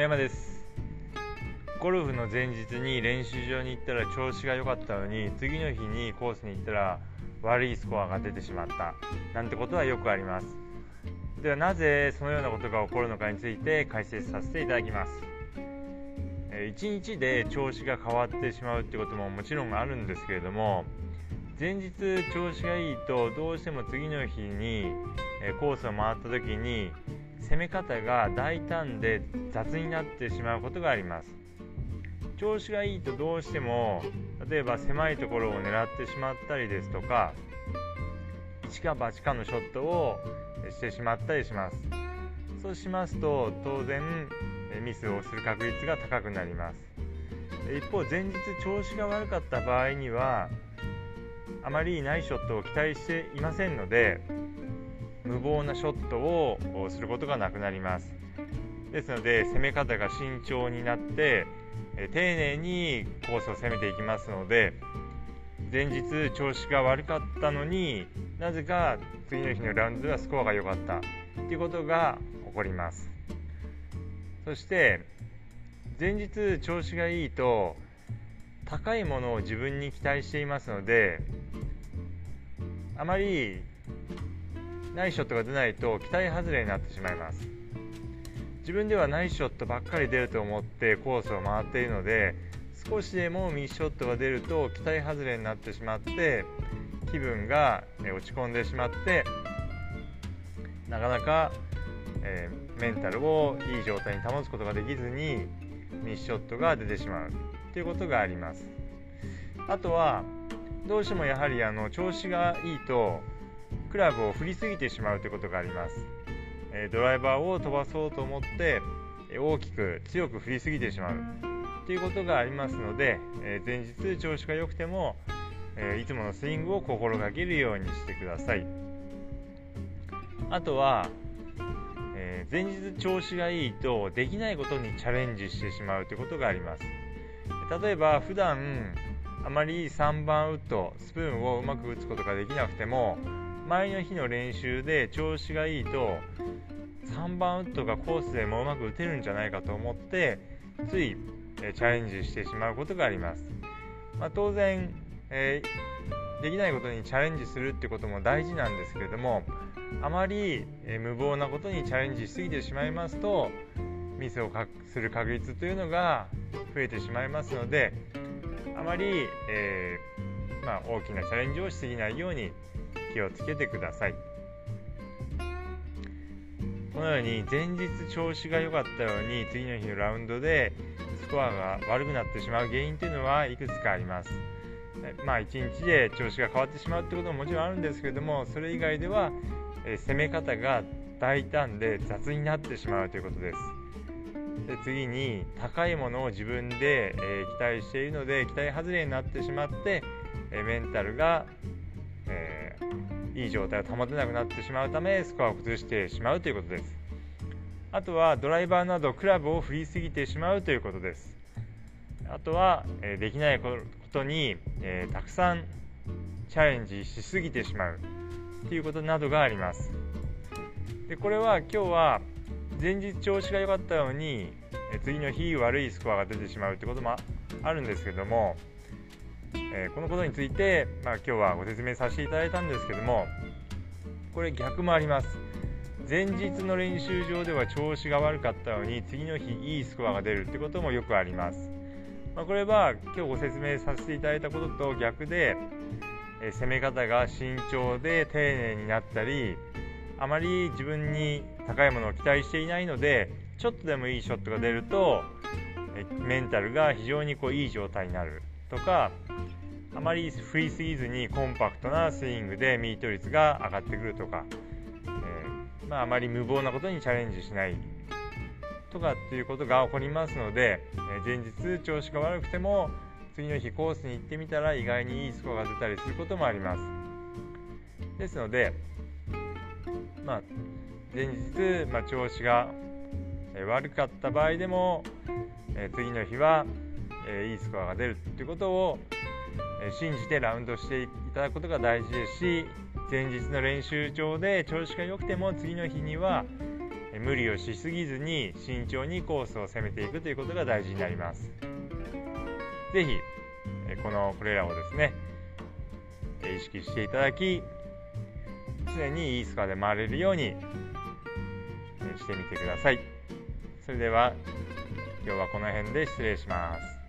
野山です。ゴルフの前日に練習場に行ったら調子が良かったのに次の日にコースに行ったら悪いスコアが出てしまった。なんてことはよくあります。ではなぜそのようなことが起こるのかについて解説させていただきます。1日で調子が変わってしまうってことももちろんあるんですけれども前日調子がいいとどうしても次の日にコースを回った時に攻め方が大胆で雑になってしまうことがあります。調子がいいとどうしても例えば狭いところを狙ってしまったりですとか一か八かのショットをしてしまったりします。そうしますと当然ミスをする確率が高くなります。一方前日調子が悪かった場合にはあまりないショットを期待していませんので無謀なショットをすることがなくなります。ですので攻め方が慎重になって丁寧にコースを攻めていきますので前日調子が悪かったのになぜか次の日のラウンドではスコアが良かった。ということが起こります。そして前日調子がいいと高いものを自分に期待していますのであまりナイスショットが出ないと期待外れになってしまいます。自分ではナイスショットばっかり出ると思ってコースを回っているので少しでもミスショットが出ると期待外れになってしまって気分が落ち込んでしまってなかなか、えー、メンタルをいい状態に保つことができずにミスショットが出てしまうということがあります。あとはどうしてもやはりあの調子がいいとクラブを振りすぎてしまうということがあります、えドライバーを飛ばそうと思って大きく強く振りすぎてしまうということがありますので、え前日調子が良くても、えいつものスイングを心がけるようにしてください。あとは、え前日調子がいいとできないことにチャレンジしてしまうということがあります。例えば普段あまり3番ウッドスプーンをうまく打つことができなくても前の日の練習で調子がいいと3番ウッドがコースでもうまく打てるんじゃないかと思ってついチャレンジしてしまうことがあります、まあ、当然、えー、できないことにチャレンジするってことも大事なんですけれどもあまり、えー、無謀なことにチャレンジしすぎてしまいますとミスをする確率というのが増えてしまいますのであまり、えー、まあ、大きなチャレンジをしすぎないように気をつけてください。このように前日調子が良かったように次の日のラウンドでスコアが悪くなってしまう原因というのはいくつかあります。まあ1日で調子が変わってしまうってことももちろんあるんですけれどもそれ以外では、攻め方が大胆で雑になってしまうということです。で次に高いものを自分で、え、期待しているので期待外れになってしまって、え、メンタルが、えー、いい状態を保てなくなってしまうためスコアを崩してしまうということです。あとはドライバーなどクラブを振りすぎてしまうということです。あとは、えできないことに、えたくさんチャレンジしすぎてしまうということなどがあります。でこれは今日は前日調子が良かったように次の日悪いスコアが出てしまうということもあるんですけども、えー、このことについて、まあ、今日はご説明させていただいたんですけどもこれ逆もあります。前日の練習場では調子が悪かったのに次の日いいスコアが出るってこともよくあります、まあ、これは今日ご説明させていただいたことと逆で、え攻め方が慎重で丁寧になったりあまり自分に高いものを期待していないのでちょっとでもいいショットが出るとメンタルが非常にこういい状態になるとかあまり振りすぎずにコンパクトなスイングでミート率が上がってくるとか、えー、まあ、あまり無謀なことにチャレンジしないとかっていうことが起こりますので、え前日調子が悪くても次の日コースに行ってみたら意外にいいスコアが出たりすることもあります。ですのでまあ、前日、まあ、調子が悪かった場合でも、え次の日は、えいいスコアが出るということを、信じてラウンドしていただくことが大事ですし前日の練習場で調子が良くても次の日には無理をしすぎずに慎重にコースを攻めていくということが大事になります。ぜひこのこれらをですね意識していただき常にいいスコアで回れるようにしてみてくださいそれでは今日はこの辺で失礼します